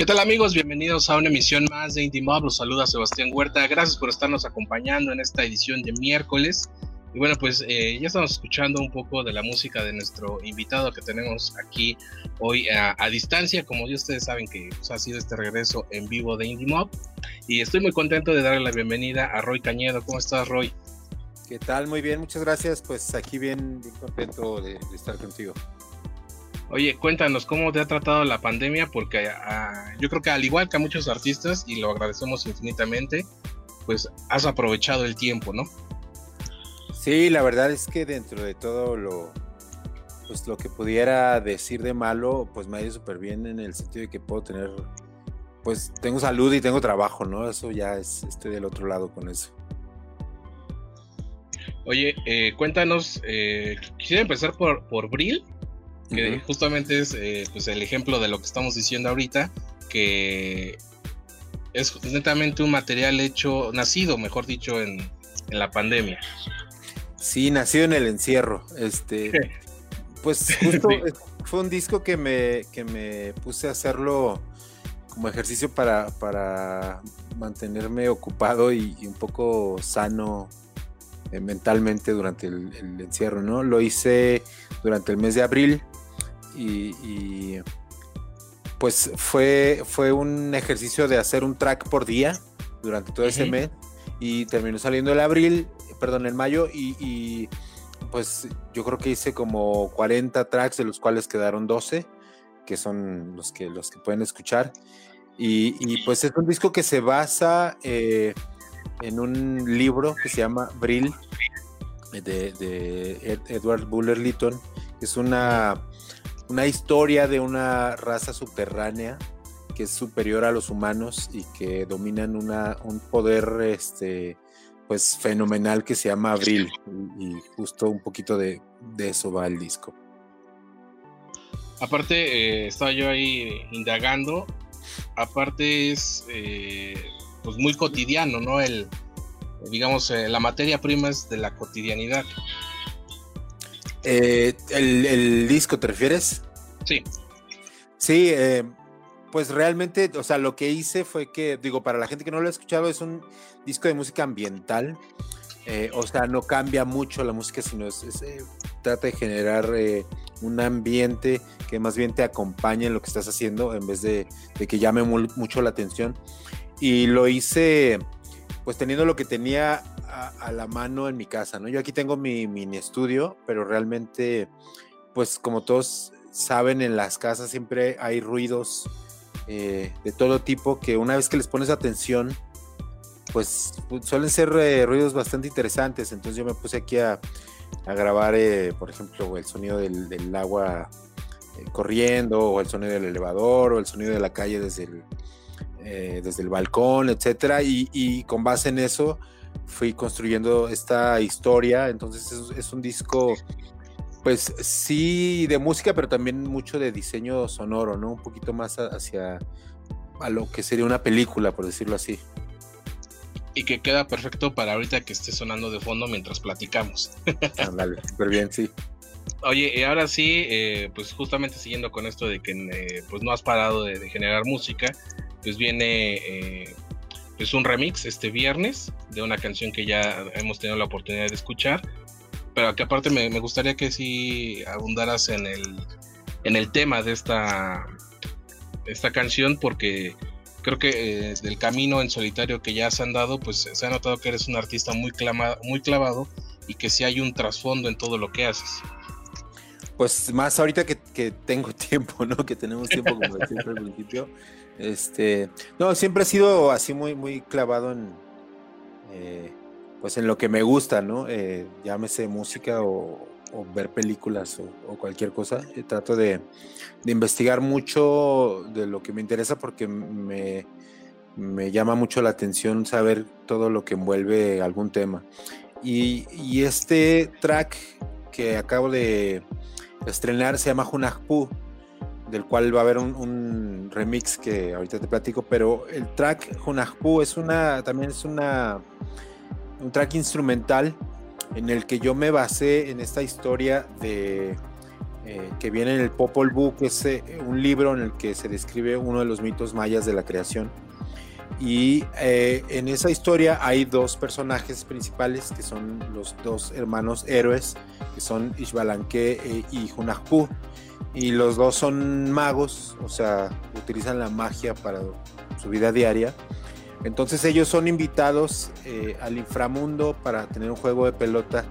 ¿Qué tal amigos? Bienvenidos a una emisión más de Indie Mob. Los saluda Sebastián Huerta. Gracias por estarnos acompañando en esta edición de miércoles. Y bueno, pues eh, ya estamos escuchando un poco de la música de nuestro invitado que tenemos aquí hoy a, distancia. Como ya ustedes saben que pues, ha sido este regreso en vivo de Indie Mob. Y estoy muy contento de darle la bienvenida a Roy Cañedo. ¿Cómo estás, Roy? ¿Qué tal? Muy bien, muchas gracias. Pues aquí bien, bien contento de estar contigo. Oye, cuéntanos cómo te ha tratado la pandemia, porque ah, yo creo que al igual que a muchos artistas, y lo agradecemos infinitamente, pues has aprovechado el tiempo, ¿no? Sí, la verdad es que dentro de todo lo, pues lo que pudiera decir de malo, pues me ha ido súper bien en el sentido de que puedo tener, pues tengo salud y tengo trabajo, ¿no? Eso ya es, estoy del otro lado con eso. Oye, eh, cuéntanos, eh, quisiera empezar por, por Brill, que justamente es eh, pues el ejemplo de lo que estamos diciendo ahorita, que es netamente un material hecho, nacido, mejor dicho, en, la pandemia. Sí, nacido en el encierro. Este, pues justo fue un disco que me, que me puse a hacerlo como ejercicio para, para mantenerme ocupado y, un poco sano eh, mentalmente durante el, el, encierro, ¿no? Lo hice durante el mes de abril y, pues fue, fue un ejercicio de hacer un track por día durante todo ese mes y terminó saliendo el abril, perdón, el mayo y, pues yo creo que hice como 40 tracks de los cuales quedaron 12 que son los que, los que pueden escuchar. Y, pues es un disco que se basa eh, en un libro que se llama Brill de, de Edward Buller Litton es una una historia de una raza subterránea que es superior a los humanos y que dominan una, un poder este, pues fenomenal que se llama Abril y, justo un poquito de, eso va el disco. Aparte, eh, estaba yo ahí indagando, aparte es eh, pues muy cotidiano, ¿no? El, digamos, eh, la materia prima es de la cotidianidad. Eh, ¿el, disco te refieres? Sí. Sí, eh, pues realmente, o sea, lo que hice fue que, digo, para la gente que no lo ha escuchado, es un disco de música ambiental. Eh, o sea, no cambia mucho la música, sino es, trata de generar un ambiente que más bien te acompañe en lo que estás haciendo en vez de, que llame mucho la atención. Y lo hice, pues teniendo lo que tenía a, la mano en mi casa, ¿no? Yo aquí tengo mi mini estudio, pero realmente, pues como todos saben, en las casas siempre hay ruidos eh, de todo tipo que una vez que les pones atención, pues suelen ser eh, ruidos bastante interesantes. Entonces yo me puse aquí a, grabar, eh, por ejemplo, el sonido del, agua corriendo, o el sonido del elevador, o el sonido de la calle desde el, desde el balcón, etcétera. y, con base en eso, fui construyendo esta historia. Entonces es, un disco, pues sí, de música, pero también mucho de diseño sonoro, ¿no? Un poquito más hacia a lo que sería una película, por decirlo así. Y que queda perfecto para ahorita que esté sonando de fondo mientras platicamos. Ándale, súper bien, sí. Oye, y ahora sí, eh, pues justamente siguiendo con esto de que eh, pues no has parado de, generar música, pues viene eh, es un remix este viernes de una canción que ya hemos tenido la oportunidad de escuchar. Pero que aparte me, gustaría que sí abundaras en el, en el tema de esta, esta canción porque creo que eh, del camino en solitario que ya has andado, pues se ha notado que eres un artista muy, muy clavado y que sí hay un trasfondo en todo lo que haces. Pues más ahorita que, que tengo tiempo, ¿no? Que tenemos tiempo como decía al principio. Este, no, siempre ha sido así muy, muy clavado en, eh, pues en lo que me gusta, ¿no? Eh, llámese música o, ver películas o, cualquier cosa. Eh, trato de, investigar mucho de lo que me interesa porque me, me, llama mucho la atención saber todo lo que envuelve algún tema. Y, este track que acabo de estrenar se llama Junajpu del cual va a haber un, remix que ahorita te platico, pero el track Junajpu es una, también es una, un track instrumental en el que yo me basé en esta historia de eh, que viene en el Popol Vuh, que es eh, un libro en el que se describe uno de los mitos mayas de la creación. Y eh, en esa historia hay dos personajes principales que son los dos hermanos héroes, que son Ishbalanque y Junajpu y los dos son magos, o sea, utilizan la magia para su vida diaria. Entonces ellos son invitados eh, al inframundo para tener un juego de pelota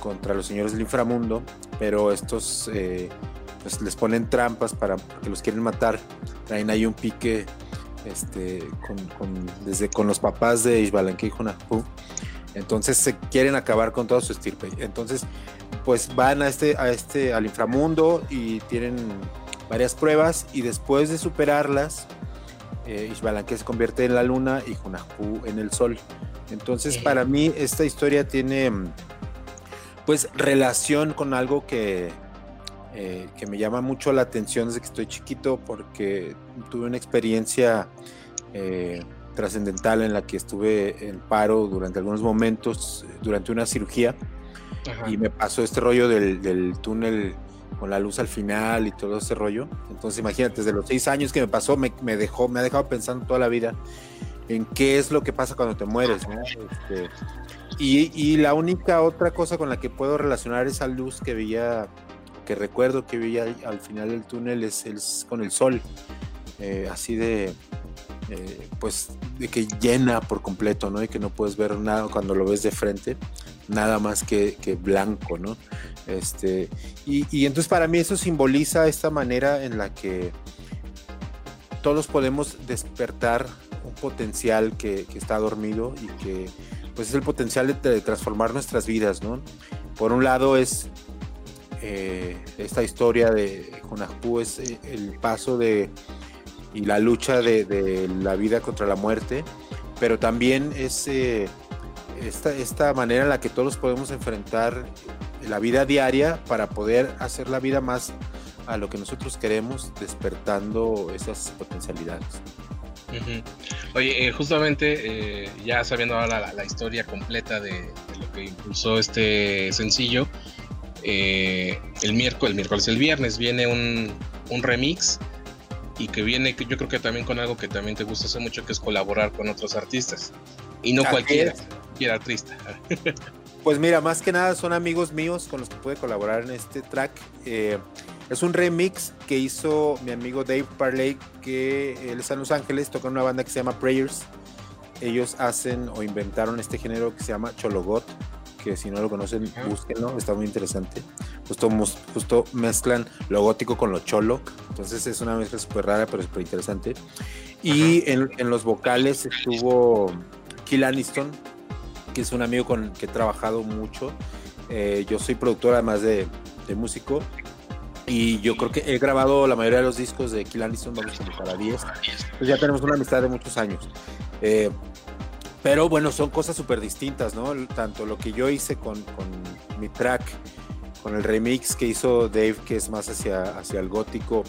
contra los señores del inframundo, pero estos eh, pues les ponen trampas para que los quieren matar. Traen ahí un pique este, con, desde con los papás de Ishbalanque y Junapu. Entonces se quieren acabar con todo su estirpe. Entonces pues van a este, a este, al inframundo y tienen varias pruebas y después de superarlas, eh, se convierte en la luna y Junahu en el sol. Entonces, para mí, esta historia tiene pues relación con algo que, eh, que me llama mucho la atención desde que estoy chiquito, porque tuve una experiencia eh, trascendental en la que estuve en paro durante algunos momentos, durante una cirugía y me pasó este rollo del, túnel con la luz al final y todo ese rollo. Entonces imagínate, desde los seis años que me pasó, me, dejó, me ha dejado pensando toda la vida en qué es lo que pasa cuando te mueres, este, y, la única otra cosa con la que puedo relacionar esa luz que veía, que recuerdo que veía al final del túnel es, con el sol, eh, así de, eh, pues, de que llena por completo, ¿no? Y que no puedes ver nada cuando lo ves de frente nada más que, blanco, ¿no? Este, y, entonces para mí eso simboliza esta manera en la que todos podemos despertar un potencial que, está dormido y que pues es el potencial de, transformar nuestras vidas, ¿no? Por un lado es eh, esta historia de Jonahú es eh, el paso de y la lucha de, la vida contra la muerte, pero también es eh, esta, manera en la que todos podemos enfrentar la vida diaria para poder hacer la vida más a lo que nosotros queremos, despertando esas potencialidades. Oye, eh, justamente eh, ya sabiendo ahora la, historia completa de, lo que impulsó este sencillo, eh, el miércoles, el miércoles, el viernes viene un, un, remix y que viene, yo creo que también con algo que también te gusta hacer mucho, que es colaborar con otros artistas. Y no cualquiera era triste. Pues mira, más que nada son amigos míos con los que pude colaborar en este track. Eh, es un remix que hizo mi amigo Dave Parley, que él está en Los Ángeles, toca en una banda que se llama Prayers. Ellos hacen o inventaron este género que se llama Chologot, que si no lo conocen, búsquenlo, está muy interesante. Justo, justo mezclan lo gótico con lo cholo, entonces es una mezcla súper rara, pero súper interesante. Y en, en, los vocales estuvo Kill Aniston, que es un amigo con que he trabajado mucho. Eh, yo soy productor además de, músico y yo creo que he grabado la mayoría de los discos de Kill Anderson, vamos a para 10. Pues ya tenemos una amistad de muchos años. Eh, pero bueno, son cosas súper distintas, ¿no? Tanto lo que yo hice con, mi track, con el remix que hizo Dave, que es más hacia, hacia el gótico,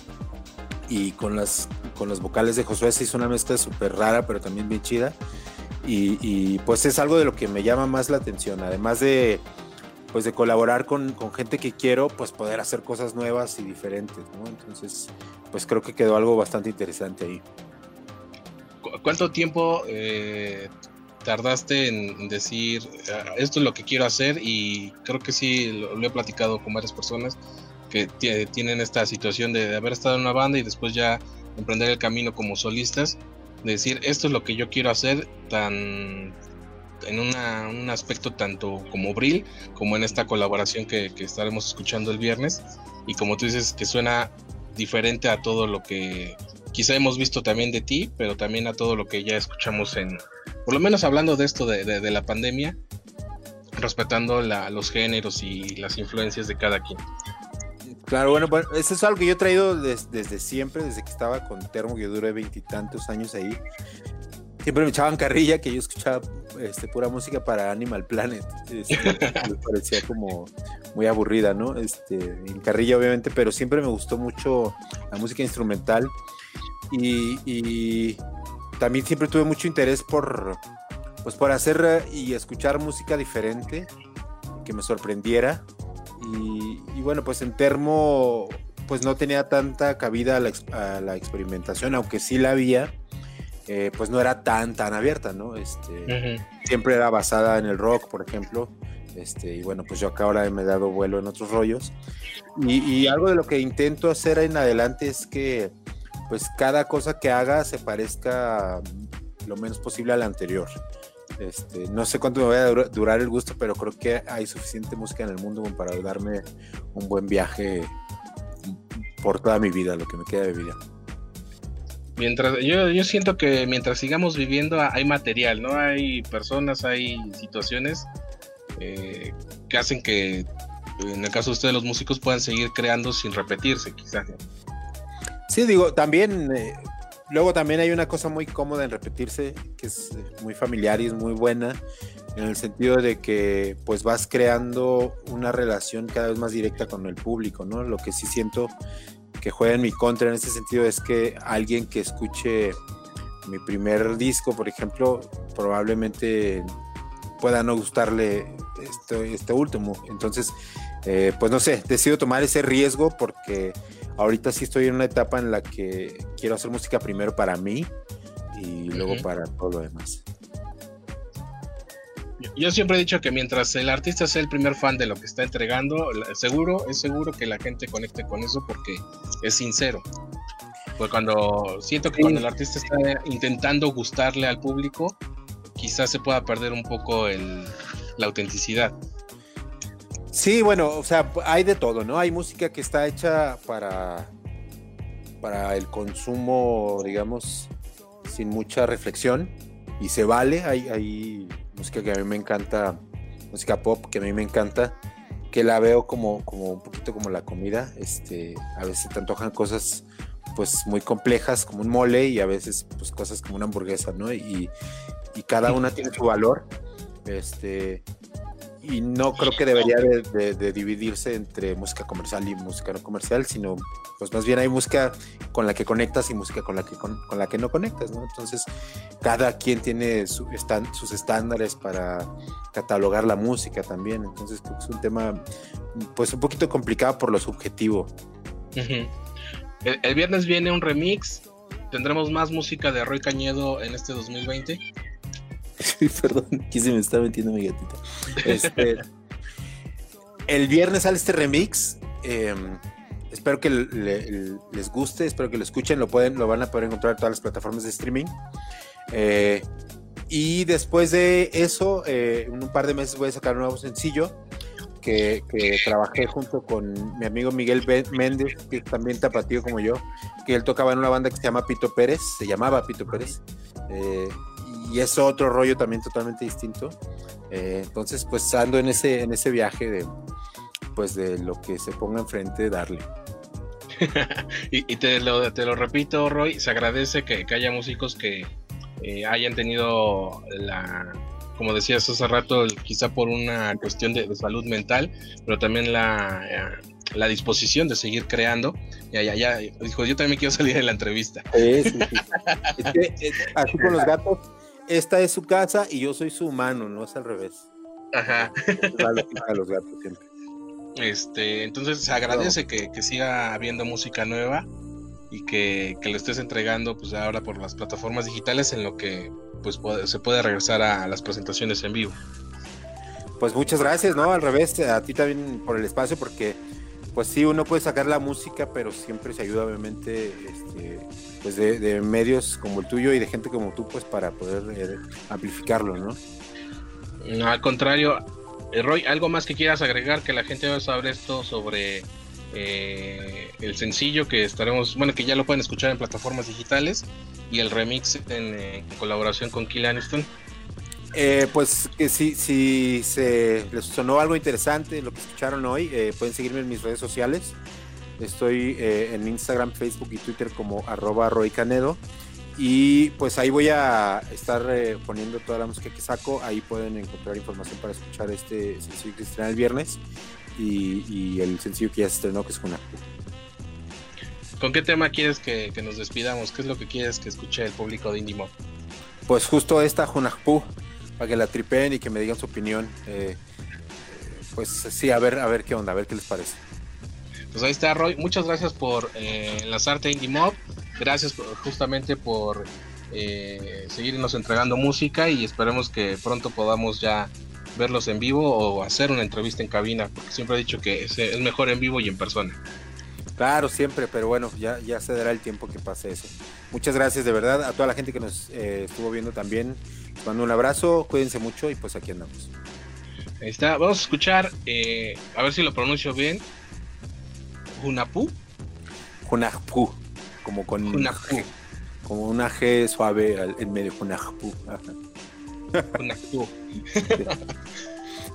y con las, con los vocales de Josué se hizo una mezcla súper rara, pero también bien chida. Y, pues es algo de lo que me llama más la atención, además de pues de colaborar con, gente que quiero, pues poder hacer cosas nuevas y diferentes, ¿no? Entonces, pues creo que quedó algo bastante interesante ahí. ¿Cuánto tiempo eh, tardaste en decir, ah, esto es lo que quiero hacer? Y creo que sí, lo, he platicado con varias personas que tienen esta situación de haber estado en una banda y después ya emprender el camino como solistas decir esto es lo que yo quiero hacer tan en un aspecto tanto como Brill como en esta colaboración que, estaremos escuchando el viernes y como tú dices que suena diferente a todo lo que quizá hemos visto también de ti pero también a todo lo que ya escuchamos en por lo menos hablando de esto de, la pandemia respetando los géneros y las influencias de cada quien. Claro, bueno, eso es algo que yo he traído desde siempre, desde que estaba con Termo, que duré veintitantos años ahí. Siempre me echaban carrilla que yo escuchaba este, pura música para Animal Planet. Este, me parecía como muy aburrida, ¿no? Este, en carrilla, obviamente, pero siempre me gustó mucho la música instrumental. Y, y también siempre tuve mucho interés por, pues, por hacer y escuchar música diferente, que me sorprendiera. Y, bueno, pues en Termo, pues no tenía tanta cabida a la, experimentación, aunque sí la había. Eh, pues no era tan tan abierta, ¿no? Este, Siempre era basada en el rock, por ejemplo. Este, y bueno, pues yo acá ahora me he dado vuelo en otros rollos. Y, y, algo de lo que intento hacer en adelante es que pues cada cosa que haga se parezca lo menos posible a la anterior. Este, no sé cuánto me va a durar el gusto, pero creo que hay suficiente música en el mundo para darme un buen viaje por toda mi vida, lo que me queda de vida. Mientras, yo, yo siento que mientras sigamos viviendo hay material, ¿no? Hay personas, hay situaciones eh, que hacen que, en el caso de ustedes, los músicos puedan seguir creando sin repetirse, quizás. Sí, digo, también eh, Luego también hay una cosa muy cómoda en repetirse, que es eh, muy familiar y es muy buena, en el sentido de que pues vas creando una relación cada vez más directa con el público, ¿no? Lo que sí siento que juega en mi contra en ese sentido es que alguien que escuche mi primer disco, por ejemplo, probablemente pueda no gustarle este, este último. Entonces, eh, pues no sé, decido tomar ese riesgo porque Ahorita sí estoy en una etapa en la que quiero hacer música primero para mí y luego para todo lo demás. Yo siempre he dicho que mientras el artista sea el primer fan de lo que está entregando, seguro, es seguro que la gente conecte con eso porque es sincero. Pues cuando siento que cuando el artista está intentando gustarle al público, quizás se pueda perder un poco la autenticidad. Sí, bueno, o sea, hay de todo, ¿no? Hay música que está hecha para, para el consumo, digamos, sin mucha reflexión y se vale. Hay, hay música que a mí me encanta, música pop que a mí me encanta, que la veo como, como un poquito como la comida. Este, a veces te antojan cosas pues muy complejas como un mole y a veces pues cosas como una hamburguesa, ¿no? Y, y cada una tiene su valor. Este, y no creo que debería de, dividirse entre música comercial y música no comercial, sino pues más bien hay música con la que conectas y música con la que, con, la que no conectas, ¿no? Entonces, cada quien tiene sus estándares para catalogar la música también, entonces es un tema pues un poquito complicado por lo subjetivo. el viernes viene un remix, tendremos más música de Roy Cañedo en este 2020. Perdón, aquí se me está metiendo mi gatita. Este, el viernes sale este remix. Em, espero que les guste, espero que lo escuchen. Lo, pueden, lo van a poder encontrar en todas las plataformas de streaming. Eh, y después de eso, eh, en un par de meses voy a sacar un nuevo sencillo que, trabajé junto con mi amigo Miguel Méndez, que también tapatío como yo, que él tocaba en una banda que se llama Pito Pérez, se llamaba Pito Pérez. Eh, y es otro rollo también totalmente distinto. Eh, entonces, pues ando en ese, en ese viaje de, pues de lo que se ponga enfrente, darle. y, te, lo, te lo repito, Roy, se agradece que, haya músicos que eh, hayan tenido la, como decías hace rato, quizá por una cuestión de, salud mental, pero también la, eh, la disposición de seguir creando. Ya, ya, ya, dijo, yo también quiero salir en la entrevista. Sí, sí, así con los gatos esta es su casa y yo soy su humano, no es al revés. Ajá. los gatos siempre. Este, entonces se agradece que, siga habiendo música nueva y que, que, lo estés entregando pues ahora por las plataformas digitales en lo que pues se puede regresar a las presentaciones en vivo. Pues muchas gracias, ¿no? Al revés, a ti también por el espacio porque pues sí, uno puede sacar la música, pero siempre se ayuda obviamente este, pues de, medios como el tuyo y de gente como tú, pues para poder eh, amplificarlo, ¿no? Al contrario, eh, Roy, ¿algo más que quieras agregar que la gente va a saber esto sobre eh, el sencillo que estaremos, bueno, que ya lo pueden escuchar en plataformas digitales y el remix en, colaboración con Kill Aniston? Eh, pues que si, si se les sonó algo interesante lo que escucharon hoy, eh, pueden seguirme en mis redes sociales. Estoy eh, en Instagram, Facebook y Twitter como arroba Roy Canedo. Y pues ahí voy a estar poniendo toda la música que saco. Ahí pueden encontrar información para escuchar este sencillo que se estrena el viernes y, el sencillo que ya se estrenó, que es una ¿Con qué tema quieres que, nos despidamos? ¿Qué es lo que quieres que escuche el público de Indie Pues justo esta Junajpu, para que la tripeen y que me digan su opinión. Eh, pues sí, a ver, a ver qué onda, a ver qué les parece. Pues ahí está Roy, muchas gracias por eh, enlazarte a Indie Mob, gracias justamente por eh, seguirnos entregando música y esperemos que pronto podamos ya verlos en vivo o hacer una entrevista en cabina, porque siempre he dicho que es, mejor en vivo y en persona. Claro, siempre, pero bueno, ya, ya se dará el tiempo que pase eso. Muchas gracias de verdad a toda la gente que nos eh, estuvo viendo también. Les mando un abrazo, cuídense mucho y pues aquí andamos. Ahí está, vamos a escuchar, eh, a ver si lo pronuncio bien. Junapu. Junapu, como con Junapu. como una G suave en medio, Junapu. Junapu.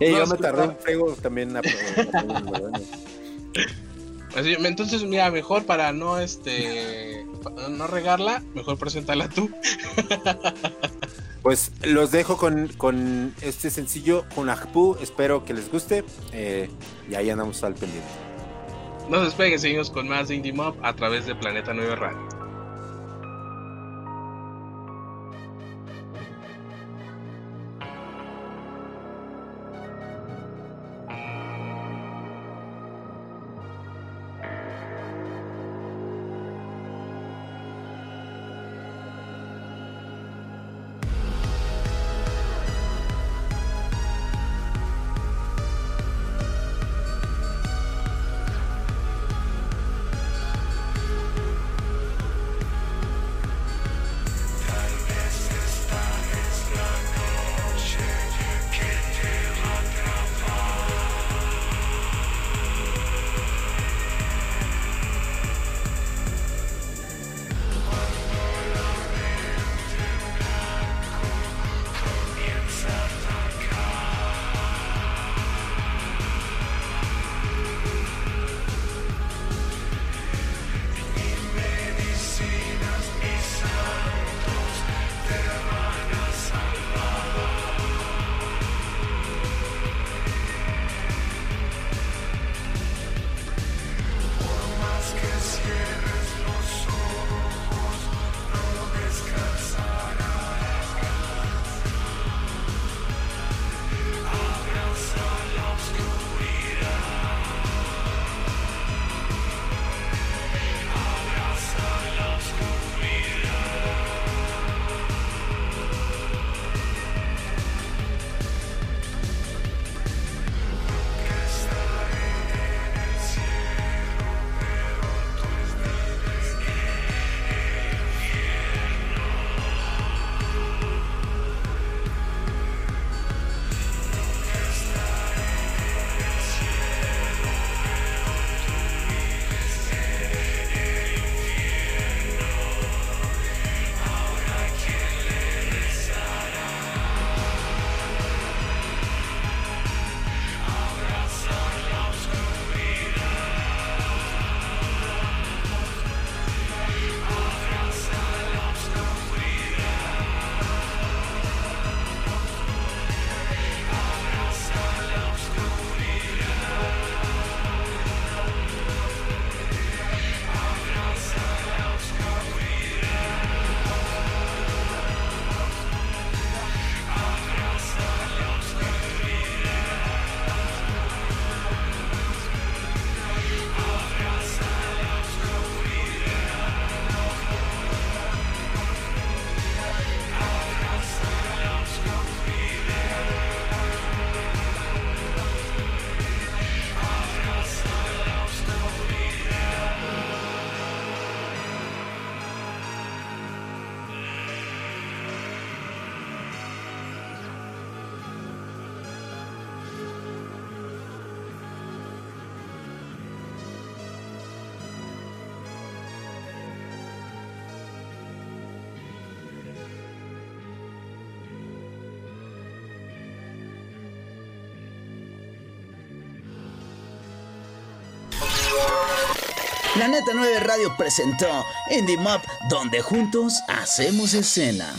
yo me tardé un frego también. Así, entonces, mira, mejor para no este no regarla, mejor preséntala tú. Pues los dejo con, este sencillo Junajpu, espero que les guste eh, y ahí andamos al pendiente. No se despeguen, seguimos con más Indie Mob a través de Planeta 9 Radio. La Neta 9 Radio presentó Indie Mob, donde juntos hacemos escena.